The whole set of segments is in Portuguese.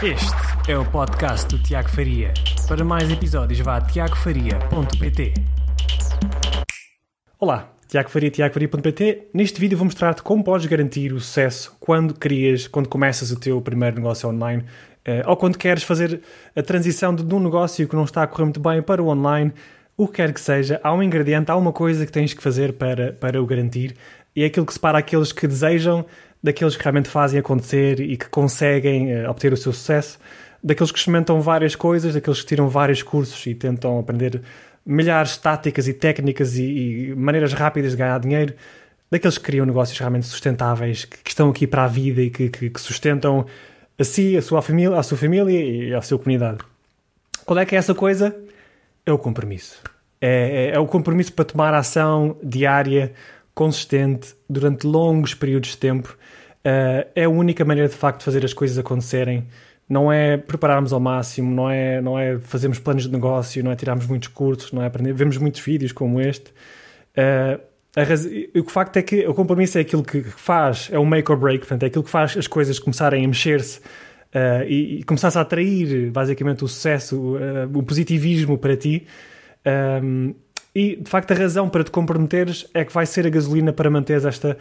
Este é o podcast do Tiago Faria. Para mais episódios, vá a tiagofaria.pt. Olá, Tiago Faria, tiagofaria.pt. Neste vídeo vou mostrar-te como podes garantir o sucesso quando crias, quando começas o teu primeiro negócio online eh, ou quando queres fazer a transição de um negócio que não está a correr muito bem para o online, o que quer que seja, há um ingrediente, há uma coisa que tens que fazer para, para o garantir e é aquilo que separa aqueles que desejam daqueles que realmente fazem acontecer e que conseguem uh, obter o seu sucesso, daqueles que experimentam várias coisas, daqueles que tiram vários cursos e tentam aprender milhares de táticas e técnicas e, e maneiras rápidas de ganhar dinheiro, daqueles que criam negócios realmente sustentáveis, que, que estão aqui para a vida e que, que, que, sustentam a si, a sua família, a sua família e a sua comunidade. Qual é que é essa coisa? É o compromisso. É, é, é o compromisso para tomar ação diária, consistente, durante longos períodos de tempo. Uh, é a única maneira de facto de fazer as coisas acontecerem. Não é prepararmos ao máximo, não é, não é fazermos planos de negócio, não é tirarmos muitos cursos, não é aprender. Vemos muitos vídeos como este. Uh. O facto é que o compromisso é aquilo que faz, é o make or break, portanto, é aquilo que faz as coisas começarem a mexer-se uh, e, e começar a atrair basicamente o sucesso, o positivismo para ti. Um, e, de facto, a razão para te comprometeres é que vai ser a gasolina para manteres esta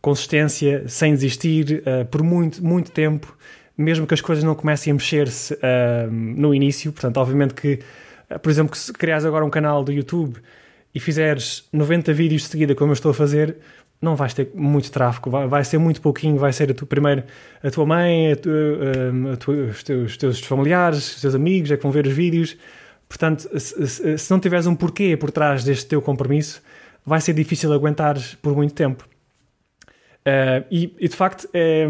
consistência sem desistir uh, por muito, muito tempo, mesmo que as coisas não comecem a mexer-se uh, no início. Portanto, obviamente que, uh, por exemplo, se criares agora um canal do YouTube e fizeres 90 vídeos de seguida, como eu estou a fazer, não vais ter muito tráfego, vai, vai ser muito pouquinho, vai ser a tua, primeiro a tua mãe, a tua, a tua, os, teus, os teus familiares, os teus amigos é que vão ver os vídeos Portanto, se, se, não tiveres um porquê por trás deste teu compromisso, vai ser difícil aguentar por muito tempo. Uh, e, e, de facto, é,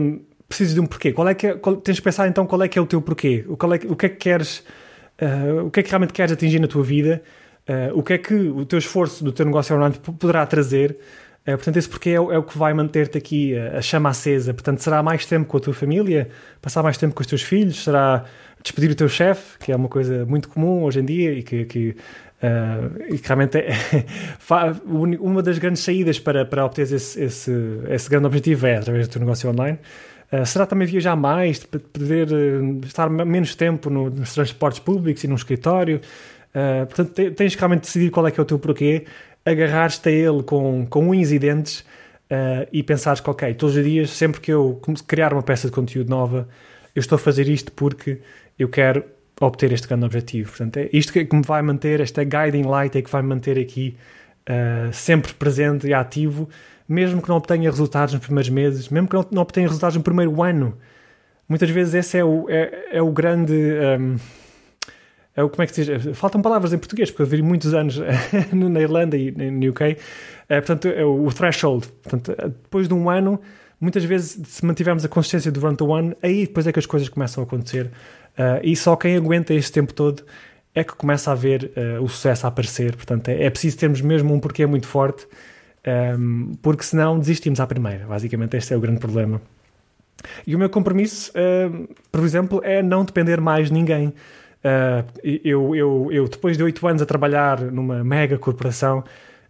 precisas de um porquê. Qual é que é, qual, tens de pensar então qual é que é o teu porquê. O, qual é, o que é que queres, uh, o que é que realmente queres atingir na tua vida, uh, o que é que o teu esforço do teu negócio online poderá trazer. Portanto, esse porquê é, é o que vai manter-te aqui a chama acesa. Portanto, será mais tempo com a tua família, passar mais tempo com os teus filhos, será despedir o teu chefe, que é uma coisa muito comum hoje em dia e que, que, uh, e que realmente é uma das grandes saídas para, para obter esse, esse, esse grande objetivo é através do teu negócio online. Uh, será também viajar mais, poder uh, estar menos tempo no, nos transportes públicos e num escritório. Portanto, tens que realmente decidir qual é que é o teu porquê, agarrar-te a ele com, com unhas e dentes e pensares que, ok, todos os dias, sempre que eu criar uma peça de conteúdo nova, eu estou a fazer isto porque eu quero obter este grande objetivo. Portanto, é isto que me vai manter, esta guiding light é que vai me manter aqui uh, sempre presente e ativo, mesmo que não obtenha resultados nos primeiros meses, mesmo que não, não obtenha resultados no primeiro ano. Muitas vezes esse é o, é, é o grande. Um, é o, como é que se diz? Faltam palavras em português, porque eu vivi muitos anos na Irlanda e no UK. Eh, portanto, é o, threshold. Portanto, depois de um ano, muitas vezes, se mantivermos a consciência durante o ano, aí depois é que as coisas começam a acontecer. Uh, e só quem aguenta este tempo todo é que começa a ver uh, o sucesso a aparecer. Portanto, é, é, preciso termos mesmo um porquê muito forte, um, porque senão desistimos à primeira. Basicamente, este é o grande problema. E o meu compromisso, uh, por exemplo, é não depender mais de ninguém. Uh, eu, eu, eu, depois de oito anos a trabalhar numa mega corporação,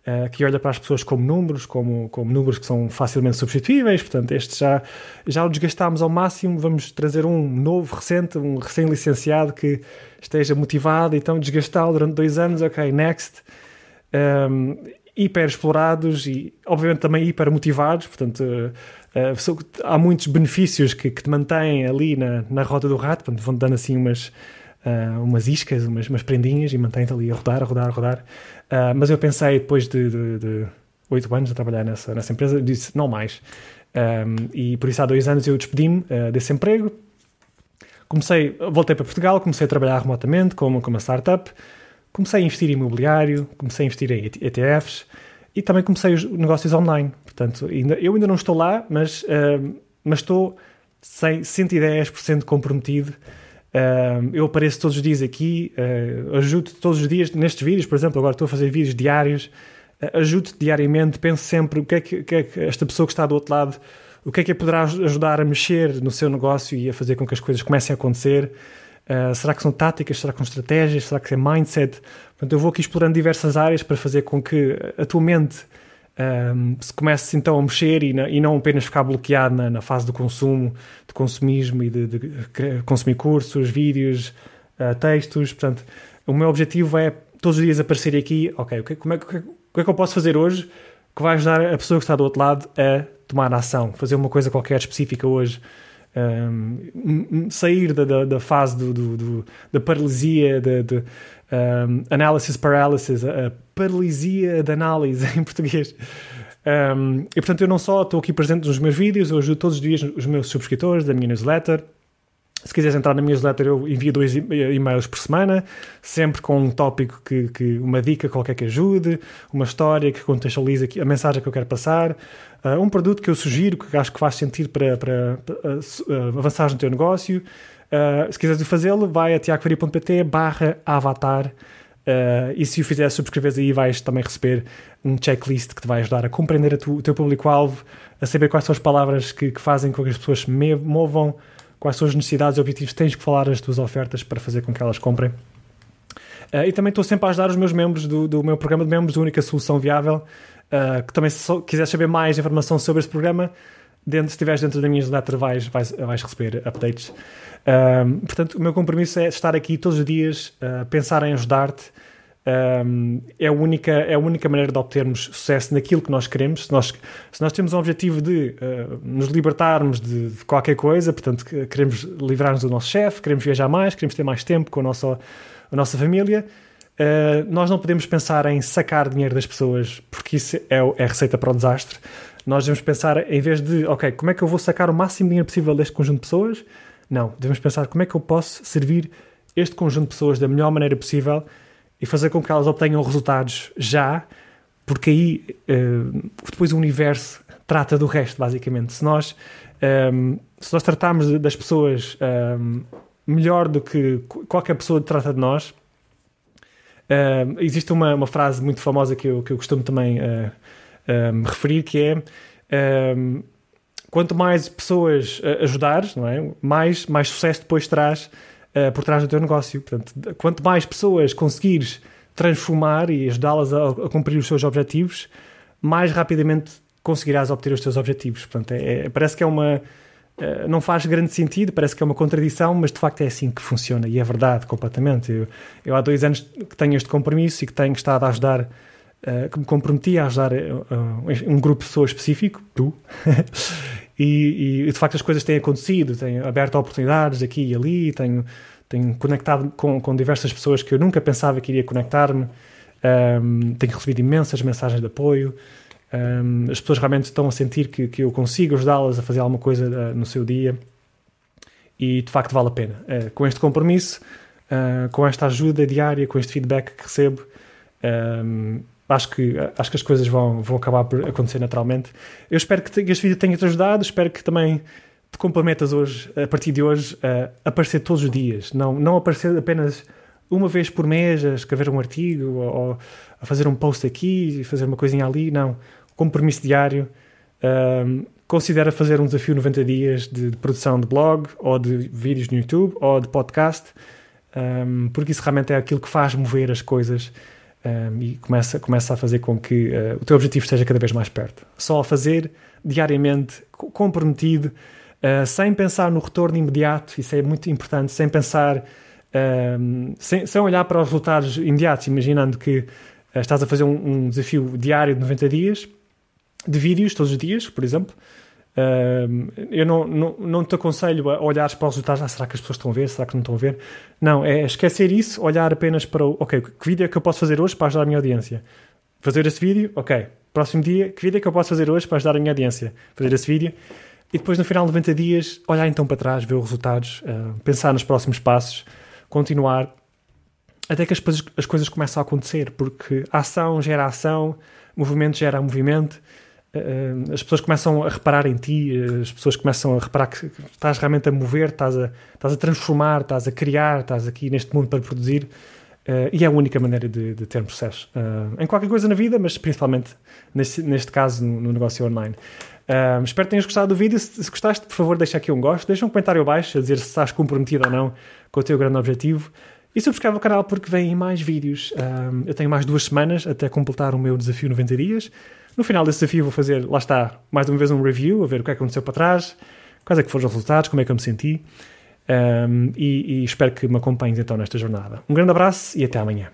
uh, que olha para as pessoas como números, como, como números que são facilmente substituíveis, portanto, este já, já o desgastámos ao máximo, vamos trazer um novo, recente, um recém-licenciado que esteja motivado, então desgastá-lo durante dois anos, ok, next. Um, hiper explorados e, obviamente, também hiper motivados, portanto, uh, há muitos benefícios que, que, te mantêm ali na, na roda do rato, portanto, vão dando assim umas uh, umas iscas, umas, umas prendinhas e mantém-te ali a rodar, a rodar, a rodar. Uh, mas eu pensei, depois de oito anos a trabalhar nessa, nessa empresa, disse não mais. Um, e por isso há dois anos eu despedi-me uh, desse emprego. Comecei, voltei para Portugal, comecei a trabalhar remotamente como, uma startup. Comecei a investir em imobiliário, comecei a investir em ETFs e também comecei os negócios online. Portanto, ainda, eu ainda não estou lá, mas, uh, mas estou 110% comprometido Uh, eu apareço todos os dias aqui, uh, ajudo todos os dias nestes vídeos, por exemplo, agora estou a fazer vídeos diários, uh, ajudo-te diariamente, penso sempre o que, é que, que, é que, esta pessoa que está do outro lado, o que é que poderá ajudar a mexer no seu negócio e a fazer com que as coisas comecem a acontecer. Uh, será que são táticas? Será que são estratégias? Será que é mindset? Portanto, eu vou aqui explorando diversas áreas para fazer com que a tua mente um, se comeces então a mexer e, na, e não apenas ficar bloqueado na, na, fase do consumo, de consumismo e de, de, de consumir cursos, vídeos, uh, textos. Portanto, o meu objetivo é todos os dias aparecer aqui, ok, o como é, que é que eu posso fazer hoje que vai ajudar a pessoa que está do outro lado a tomar ação, fazer uma coisa qualquer específica hoje. Um, sair da, da, da fase do, do, do, da paralisia, da, um, analysis paralysis, a paralisia de análise em português. Um, e portanto, eu não só estou aqui presente nos meus vídeos, eu ajudo todos os dias os meus subscritores da minha newsletter. Se quiseres entrar na minha newsletter, eu envio dois e-mails por semana, sempre com um tópico que, que uma dica qualquer que ajude, uma história que contextualize a mensagem que eu quero passar, uh, um produto que eu sugiro, que acho que faz sentido para, para, para uh, avançar no teu negócio. Uh, se quiseres fazê-lo, vai a tiagofaria.pt barra avatar e se o fizeres, subscreves aí, vais também receber um checklist que te vai ajudar a compreender a tu, o teu público-alvo, a saber quais são as palavras que, que, fazem com que as pessoas se movam, quais são as necessidades e objetivos que tens que falar as tuas ofertas para fazer com que elas comprem. Uh, e também estou sempre a ajudar os meus membros do, do meu programa de membros, a única solução viável, que também se quiseres saber mais informação sobre esse programa, dentro, se estiveres dentro da minha newsletter vais, vais, vais receber updates. Um, portanto, o meu compromisso é estar aqui todos os dias, uh, pensar em ajudar-te. Um, é, a única, é a única maneira de obtermos sucesso naquilo que nós queremos. Se nós, se nós temos o objetivo de uh, nos libertarmos de, de, qualquer coisa, portanto, queremos livrar-nos do nosso chefe, queremos viajar mais, queremos ter mais tempo com a nossa, a nossa família, uh, nós não podemos pensar em sacar dinheiro das pessoas, porque isso é, é receita para o desastre. Nós devemos pensar, em vez de, ok, como é que eu vou sacar o máximo dinheiro possível deste conjunto de pessoas? Não, devemos pensar como é que eu posso servir este conjunto de pessoas da melhor maneira possível e fazer com que elas obtenham resultados já, porque aí uh, depois o universo trata do resto, basicamente. Se nós, um, ehm, se nós tratarmos das pessoas um, ehm, melhor do que qualquer pessoa trata de nós, um, existe uma, uma, frase muito famosa que eu, que eu costumo também uh, referir, que é quanto mais pessoas uh, ajudares, não é? mais, mais sucesso depois traz uh, por trás do teu negócio. Portanto, quanto mais pessoas conseguires transformar e ajudá-las a, a, cumprir os seus objetivos, mais rapidamente conseguirás obter os teus objetivos. Portanto, é, é, parece que é uma. Uh, não faz grande sentido, parece que é uma contradição, mas de facto é assim que funciona e é verdade completamente. Eu, eu há dois anos que tenho este compromisso e que tenho estado a ajudar Uh, que me comprometi a ajudar uh, um grupo de pessoas específico, tu, e, e, de facto as coisas têm acontecido, tenho aberto oportunidades aqui e ali, tenho, tenho conectado com, com diversas pessoas que eu nunca pensava que iria conectar-me, um, tenho recebido imensas mensagens de apoio, um, as pessoas realmente estão a sentir que, que eu consigo ajudá-las a fazer alguma coisa uh, no seu dia e de facto vale a pena. Uh, com este compromisso, uh, com esta ajuda diária, com este feedback que recebo, um, acho que, acho que as coisas vão, vão acabar por acontecer naturalmente. Eu espero que este vídeo tenha-te ajudado, espero que também te comprometas hoje, a partir de hoje, a aparecer todos os dias, não, não aparecer apenas uma vez por mês a escrever um artigo ou, a fazer um post aqui, fazer uma coisinha ali, não. Compromisso diário. Um, considera fazer um desafio 90 dias de, de, produção de blog ou de vídeos no YouTube ou de podcast, um, porque isso realmente é aquilo que faz mover as coisas um, e começa, começa a fazer com que uh, o teu objetivo esteja cada vez mais perto. Só a fazer diariamente, comprometido, uh, sem pensar no retorno imediato, isso é muito importante, sem pensar, um, sem, sem olhar para os resultados imediatos, imaginando que uh, estás a fazer um, um desafio diário de 90 dias, de vídeos todos os dias, por exemplo, eu não, não, não te aconselho a olhares para os resultados, ah, será que as pessoas estão a ver, será que não estão a ver? Não, é esquecer isso, olhar apenas para o, ok, que vídeo é que eu posso fazer hoje para ajudar a minha audiência? Fazer esse vídeo, ok. Próximo dia, que vídeo é que eu posso fazer hoje para ajudar a minha audiência? Fazer esse vídeo. E depois, no final de 90 dias, olhar então para trás, ver os resultados, uh, pensar nos próximos passos, continuar, até que as, as coisas começam a acontecer, porque ação gera ação, movimento gera movimento, uh, as pessoas começam a reparar em ti, as pessoas começam a reparar que estás realmente a mover, estás a, estás a transformar, estás a criar, estás aqui neste mundo para produzir. Uh, e é a única maneira de, de ter processo. Uh, em qualquer coisa na vida, mas principalmente neste, neste caso no, no negócio online. Uh, espero que tenhas gostado do vídeo. Se, se, gostaste, por favor, deixa aqui um gosto. Deixa um comentário abaixo a dizer se estás comprometido ou não com o teu grande objetivo. E subscreve o canal porque vêm mais vídeos. eu tenho mais duas semanas até completar o meu desafio 90 dias. No final desse desafio vou fazer, lá está, mais uma vez um review, a ver o que é que aconteceu para trás, quais é que foram os resultados, como é que eu me senti. Um, e, e espero que me acompanhes então nesta jornada. Um grande abraço e até amanhã.